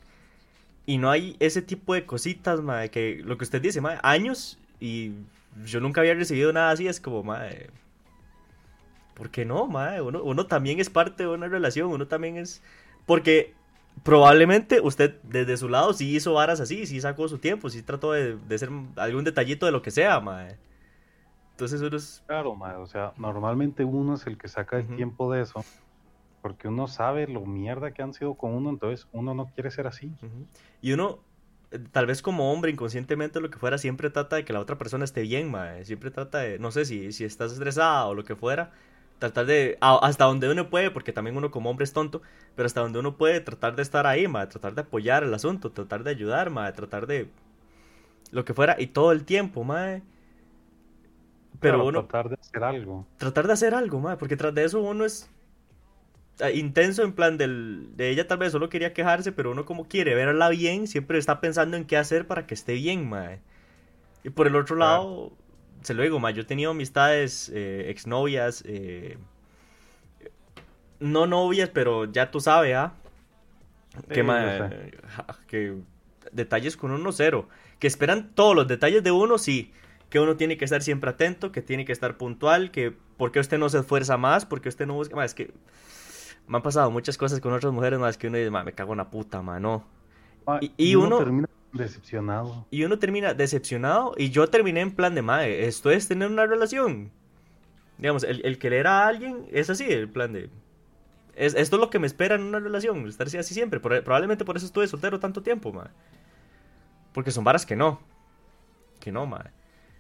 y no hay ese tipo de cositas, que lo que usted dice, años, y yo nunca había recibido nada así, es como, madre, ¿por qué no, Uno, uno también es parte de una relación, uno también es porque probablemente usted desde su lado sí hizo varas así, sí sacó su tiempo, sí trató de, de hacer algún detallito de lo que sea, mae. Entonces uno es... Claro, mae, o sea, normalmente uno es el que saca el tiempo de eso, porque uno sabe lo mierda que han sido con uno, entonces uno no quiere ser así. Y uno, eh, tal vez como hombre, inconscientemente, lo que fuera, siempre trata de que la otra persona esté bien, mae. Siempre trata de, no sé, si, si estás estresada o lo que fuera, tratar de, hasta donde uno puede, porque también uno como hombre es tonto, pero hasta donde uno puede tratar de estar ahí, mae, tratar de apoyar el asunto, tratar de ayudar, mae, tratar de lo que fuera, y todo el tiempo, mae. Pero Claro, uno, tratar de hacer algo. tratar de hacer algo, mae, porque tras de eso uno es ah, intenso en plan del, de ella tal vez solo quería quejarse, pero uno como quiere verla bien, siempre está pensando en qué hacer para que esté bien, mae. Y por el otro lado, se lo digo, mae, yo he tenido amistades, eh, exnovias, eh, no novias, pero ya tú sabes, ¿ah? Que, Sí, ja, que detalles con uno cero, que esperan todos los detalles de uno, sí, que uno tiene que estar siempre atento, que tiene que estar puntual, que por qué usted no se esfuerza más, porque usted no busca más, es que me han pasado muchas cosas con otras mujeres más que uno dice, "Ma, me cago en la puta, ma, no. Ma, Y- y uno- termina decepcionado. Y uno termina decepcionado y yo terminé en plan de, madre, esto es tener una relación. Digamos, el, el querer a alguien es así, el plan de... Es, esto es lo que me espera en una relación, estar así, así siempre. Por- probablemente por eso estuve soltero tanto tiempo, madre. Porque son varas que no. Que no, madre.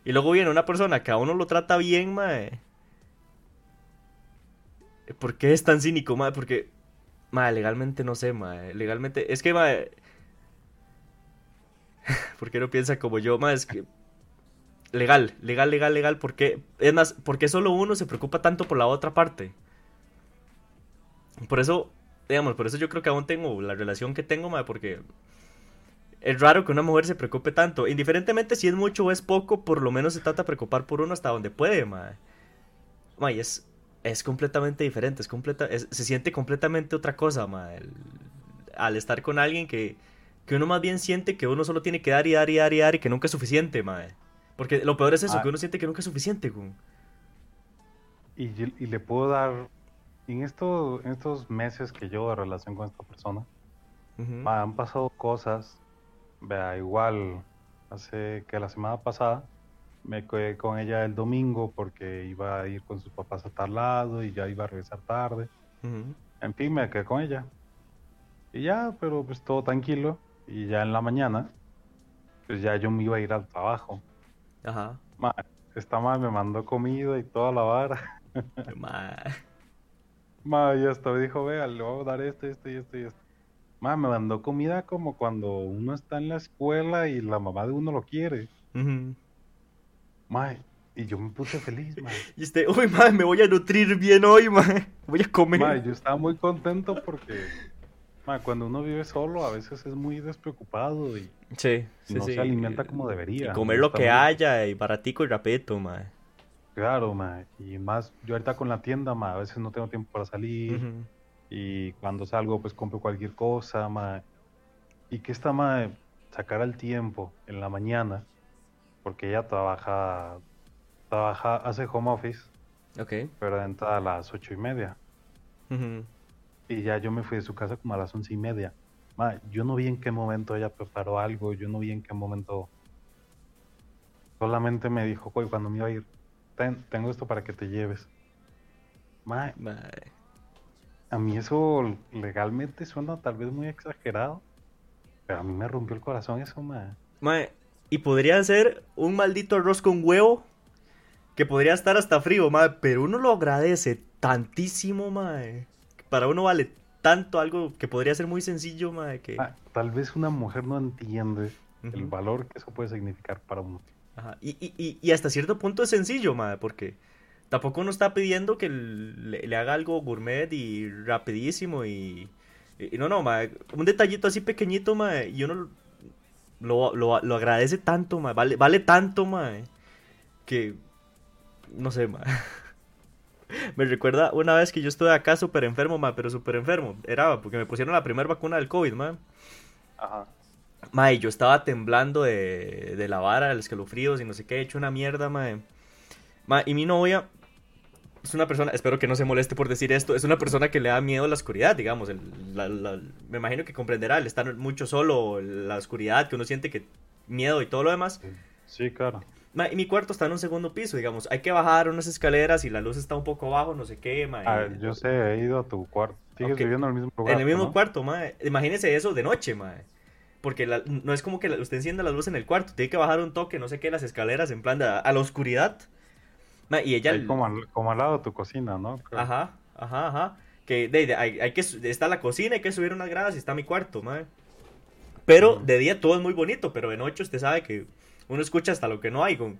Y luego viene una persona que a uno lo trata bien, madre. ¿Por qué es tan cínico, madre? Porque, madre, legalmente no sé, madre. Legalmente, es que, madre... ¿Por qué no piensa como yo? Madre, es que... Legal, legal, legal, legal. ¿Por qué? Es más, ¿por qué solo uno se preocupa tanto por la otra parte? Por eso, digamos, por eso yo creo que aún tengo la relación que tengo, madre, porque es raro que una mujer se preocupe tanto. Indiferentemente si es mucho o es poco, por lo menos se trata de preocupar por uno hasta donde puede, madre. Madre, es, es completamente diferente, es completa, es- se siente completamente otra cosa, madre. el- al estar con alguien que, que uno más bien siente que uno solo tiene que dar y dar y dar y dar y que nunca es suficiente, madre. Porque lo peor es eso, Ah. que uno siente que nunca es suficiente, güey. Y, y le puedo dar, en, esto, en estos meses que llevo de relación con esta persona, Ujú. ma, han pasado cosas, vea, igual, hace que la semana pasada me quedé con ella el domingo porque iba a ir con sus papás a tal lado y ya iba a regresar tarde. En fin, me quedé con ella. Y ya, pero pues todo tranquilo. Y ya en la mañana, pues ya yo me iba a ir al trabajo. Ajá. Ma, esta madre me mandó comida y toda la vara. Madre. Ma, y hasta me dijo, vea, le voy a dar esto, esto y esto y esto. Ma, me mandó comida como cuando uno está en la escuela y la mamá de uno lo quiere. Ma, y yo me puse feliz, ma. Y este, uy, madre, me voy a nutrir bien hoy, madre. Voy a comer. Ma, yo estaba muy contento porque, ma, cuando uno vive solo a veces es muy despreocupado y Sí, sí, no sí. se alimenta como Y debería. comer lo que haya y baratico y rapidito, madre. Claro, ma. Y más, yo ahorita con la tienda, ma, a veces no tengo tiempo para salir. Y cuando salgo, pues compro cualquier cosa, ma. Y que esta ma sacara el tiempo en la mañana, porque ella trabaja, trabaja, hace home office, Ok. pero entra a las ocho y media. Ujú. Y ya yo me fui de su casa como a las once y media. Ma, yo no vi en qué momento ella preparó algo, yo no vi en qué momento. Solamente me dijo, "Oye, cuando me iba a ir, "Ten, tengo esto para que te lleves. Ma, Madre. A mí eso legalmente suena tal vez muy exagerado, pero a mí me rompió el corazón eso, ma. Mae, y podría ser un maldito arroz con huevo que podría estar hasta frío, mae, pero uno lo agradece tantísimo, mae. Para uno vale tanto algo que podría ser muy sencillo, mae, que... Ah, tal vez una mujer no entiende el valor que eso puede significar para uno. Ajá, Y, y, y, y hasta cierto punto es sencillo, mae, porque tampoco uno está pidiendo que le, le haga algo gourmet y rapidísimo y... y no, no, mae, un detallito así pequeñito, mae, y uno lo, lo, lo agradece tanto, mae, vale, vale tanto, mae, que... No sé, mae. Me recuerda una vez que yo estuve acá súper enfermo, mae, pero súper enfermo. Era porque me pusieron la primera vacuna del COVID, mae. Ajá. Mae, yo estaba temblando de, de la vara, de los escalofríos y no sé qué, he hecho una mierda, mae. Mae, y mi novia es una persona, espero que no se moleste por decir esto, es una persona que le da miedo a la oscuridad, digamos. me imagino que comprenderá el estar mucho solo, la oscuridad, que uno siente que miedo y todo lo demás. Sí, claro. y mi cuarto está en un segundo piso, digamos. Hay que bajar unas escaleras y la luz está un poco bajo, no sé qué, ah, yo sé, he ido a tu cuarto. Sigues viviendo en el mismo lugar. En el mismo cuarto, ma. Imagínese eso de noche, ma. Porque no es como que usted encienda la luz en el cuarto, tiene que bajar un toque, no sé qué, las escaleras en plan de, a la oscuridad. Y ella... como, al, como al lado de tu cocina, ¿no? Ajá, ajá, ajá. Que de, hay, que está la cocina, hay que subir unas gradas y está mi cuarto, ma. Pero de día todo es muy bonito, pero de noche usted sabe que uno escucha hasta lo que no hay. Con...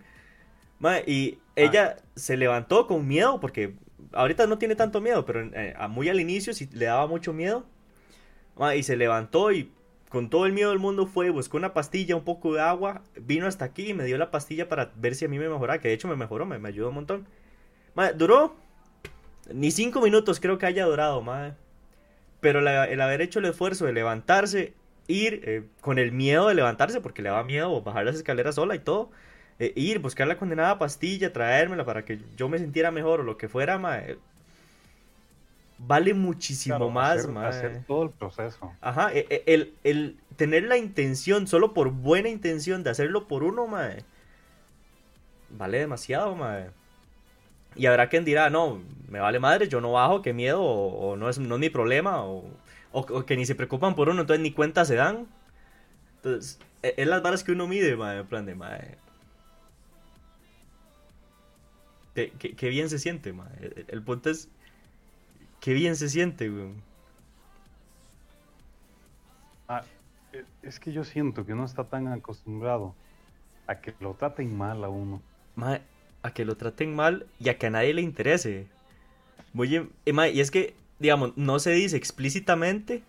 y ah. ella se levantó con miedo, porque ahorita no tiene tanto miedo, pero eh, muy al inicio sí le daba mucho miedo. y se levantó y con todo el miedo del mundo fue, buscó una pastilla, un poco de agua, vino hasta aquí y me dio la pastilla para ver si a mí me mejoraba, que de hecho me mejoró, me, ayudó un montón. duró ni cinco minutos creo que haya durado, madre. Pero el haber hecho el esfuerzo de levantarse ir eh, con el miedo de levantarse, porque le daba miedo bajar las escaleras sola y todo, eh, ir, buscar la condenada pastilla, traérmela para que yo me sintiera mejor o lo que fuera, vale muchísimo más, hacer, hacer, todo el proceso. Ajá, e, e, el, el, tener la intención, solo por buena intención de hacerlo por uno, mae, vale demasiado, mae. Y habrá quien dirá, no, me vale madre, yo no bajo, qué miedo, o, no, es, no es mi problema, o o, que ni se preocupan por uno, entonces ni cuenta se dan. Entonces, e, es las varas que uno mide, en plan de, madre. Qué, bien se siente, madre. El, punto es, qué bien se siente, güey. Ah, e, es que yo siento que uno está tan acostumbrado a que lo traten mal a uno. a que lo traten mal y a que a nadie le interese. Muy, y, y es que digamos, no se dice explícitamente,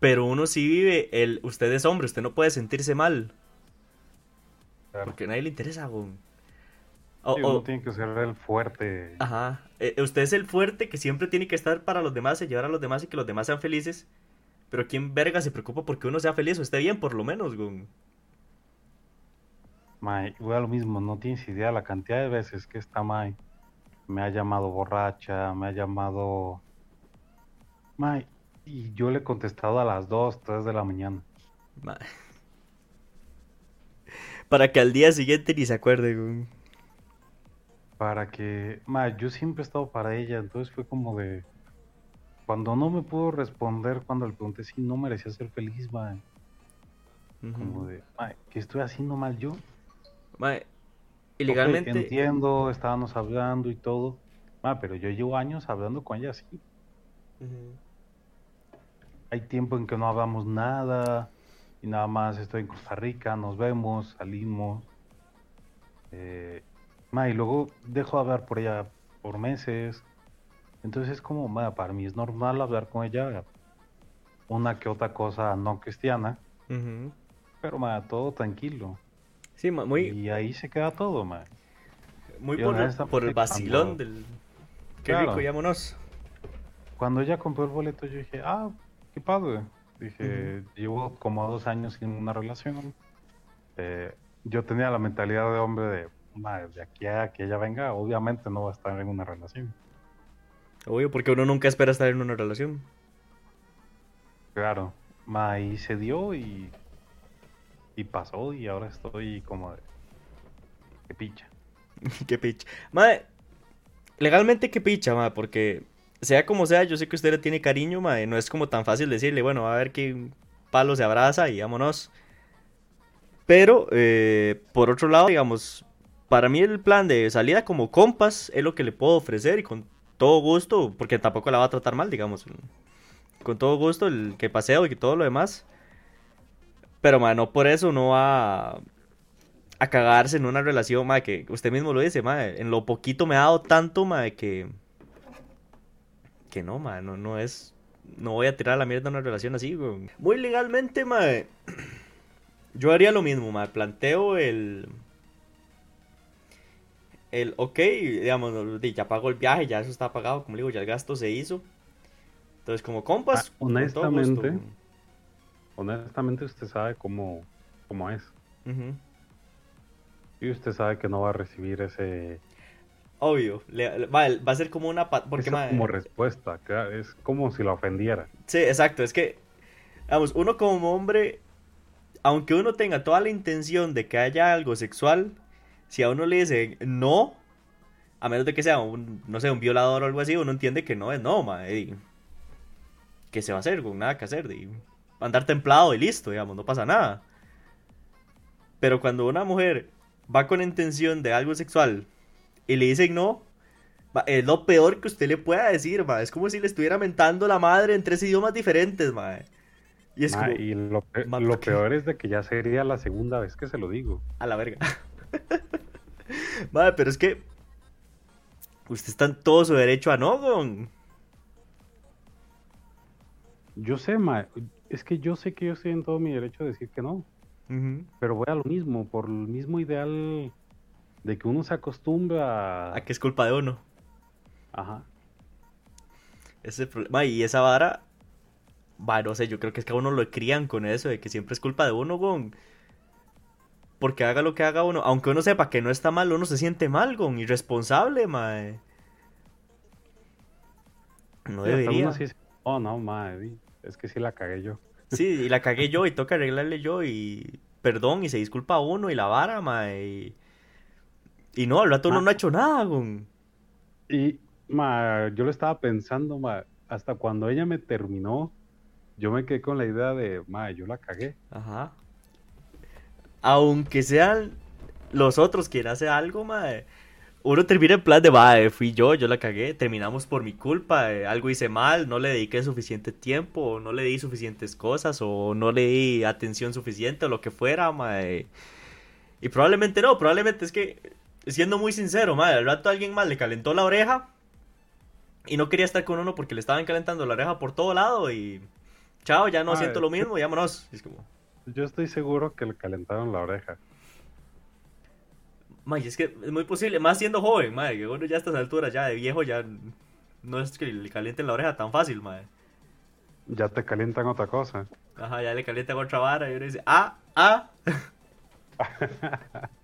pero uno sí vive el, usted es hombre, usted no puede sentirse mal. Porque a nadie le interesa, güey. O, uno tiene que ser el fuerte. Ajá. Eh, usted es el fuerte que siempre tiene que estar para los demás, y ayudar a los demás y que los demás sean felices. Pero ¿quién verga se preocupa porque uno sea feliz o esté bien, por lo menos, güey? May, igual lo mismo, no tienes idea la cantidad de veces que esta May me ha llamado borracha, me ha llamado y yo le he contestado a las 2, 3 de la mañana. Para que al día siguiente ni se acuerde, Para que, ma, yo siempre he estado para ella, entonces fue como de... Cuando no me pudo responder, cuando le pregunté si no merecía ser feliz, ma. Como de, ma, ¿qué estoy haciendo mal yo? Ma, ilegalmente... entiendo, estábamos hablando y todo. Ma, pero yo llevo años hablando con ella así. Hay tiempo en que no hablamos nada y nada más estoy en Costa Rica, nos vemos, salimos. Eh, y luego dejo de hablar por ella por meses. Entonces es como, para mí es normal hablar con ella una que otra cosa no cristiana. Pero todo tranquilo. Sí, muy... Y ahí se queda todo, Muy por, el vacilón del... Qué rico, llámonos cuando ella compró el boleto, yo dije, ah, qué padre. Dije, llevo como dos años sin una relación. Eh, yo tenía la mentalidad de hombre de, de aquí a que ella venga, obviamente no va a estar en una relación. Obvio, porque uno nunca espera estar en una relación. Claro, ma, y se dio y, y pasó y ahora estoy como de... Qué picha. qué picha. Ma, legalmente qué picha, ma, porque sea como sea, yo sé que usted le tiene cariño, madre. No es como tan fácil decirle, bueno, a ver qué palo se abraza y vámonos. Pero, eh, por otro lado, digamos, para mí el plan de salida como compas es lo que le puedo ofrecer y con todo gusto, porque tampoco la va a tratar mal, digamos. Con todo gusto, el que paseo y todo lo demás. Pero, madre, no por eso no va a, cagarse en una relación, madre, que usted mismo lo dice, madre. En lo poquito me ha dado tanto, madre, que que no, ma, no, es. No voy a tirar la mierda una relación así. Muy legalmente, ma. Yo haría lo mismo, ma. Planteo el. El, ok, digamos, ya pago el viaje, ya eso está pagado, como digo, ya el gasto se hizo. Entonces, como compas, ah, honestamente, honestamente usted sabe cómo, cómo es. Y usted sabe que no va a recibir ese Obvio. le- le- mae, va a ser como una... Porque, Esa mae, como respuesta, es como si la ofendiera. Sí, exacto. Es que, vamos, uno como hombre, aunque uno tenga toda la intención de que haya algo sexual, si a uno le dicen no, a menos de que sea un, no sé, un violador o algo así, uno entiende que no es no, mae. y ¿Qué se va a hacer? Con nada que hacer. y andar templado y listo, digamos, no pasa nada. Pero cuando una mujer va con intención de algo sexual y le dicen no, es lo peor que usted le pueda decir, ma. Es como si le estuviera mentando la madre en tres idiomas diferentes, ma. Y es Ma, como, y lo, pe- ma, lo peor es de que ya sería la segunda vez que se lo digo. a la verga. Madre, pero es que usted está en todo su derecho a no, gon. Yo sé, ma, es que yo sé que yo estoy en todo mi derecho a decir que no, pero voy a lo mismo, por el mismo ideal de que uno se acostumbra A que es culpa de uno. Ajá. Ese problema. Y esa vara. Va, no sé, yo creo que es que a uno lo crían con eso, de que siempre es culpa de uno, gon. Porque haga lo que haga uno, aunque uno sepa que no está mal, uno se siente mal, gon, irresponsable, mae. No debería. uno dice, oh, no, ma, di, es que sí la cagué yo. Sí, y la cagué yo y toca arreglarle yo y perdón y se disculpa a uno y la vara, mae. Y, y no, al rato uno no ha hecho nada, gon. Y, ma, yo lo estaba pensando, ma, hasta cuando ella me terminó, yo me quedé con la idea de, ma, yo la cagué. Ajá. Aunque sean los otros quien hace algo, mae. Uno termina en plan de, mae, fui yo, yo la cagué, terminamos por mi culpa, eh, algo hice mal, no le dediqué suficiente tiempo, o no le di suficientes cosas, o no le di atención suficiente, o lo que fuera, mae. Y probablemente no, probablemente es que, siendo muy sincero, mae, al rato alguien más le calentó la oreja y no quería estar con uno porque le estaban calentando la oreja por todo lado y... Chao, ya no Mae, siento lo mismo, vámonos. Es como... Yo estoy seguro que le calentaron la oreja. May, es que es muy posible, más siendo joven, madre, que uno ya a estas alturas, ya de viejo, ya no es que le calienten la oreja tan fácil, madre. Ya te calientan otra cosa. Ajá, ya le calientan otra vara y uno dice, ah, ah.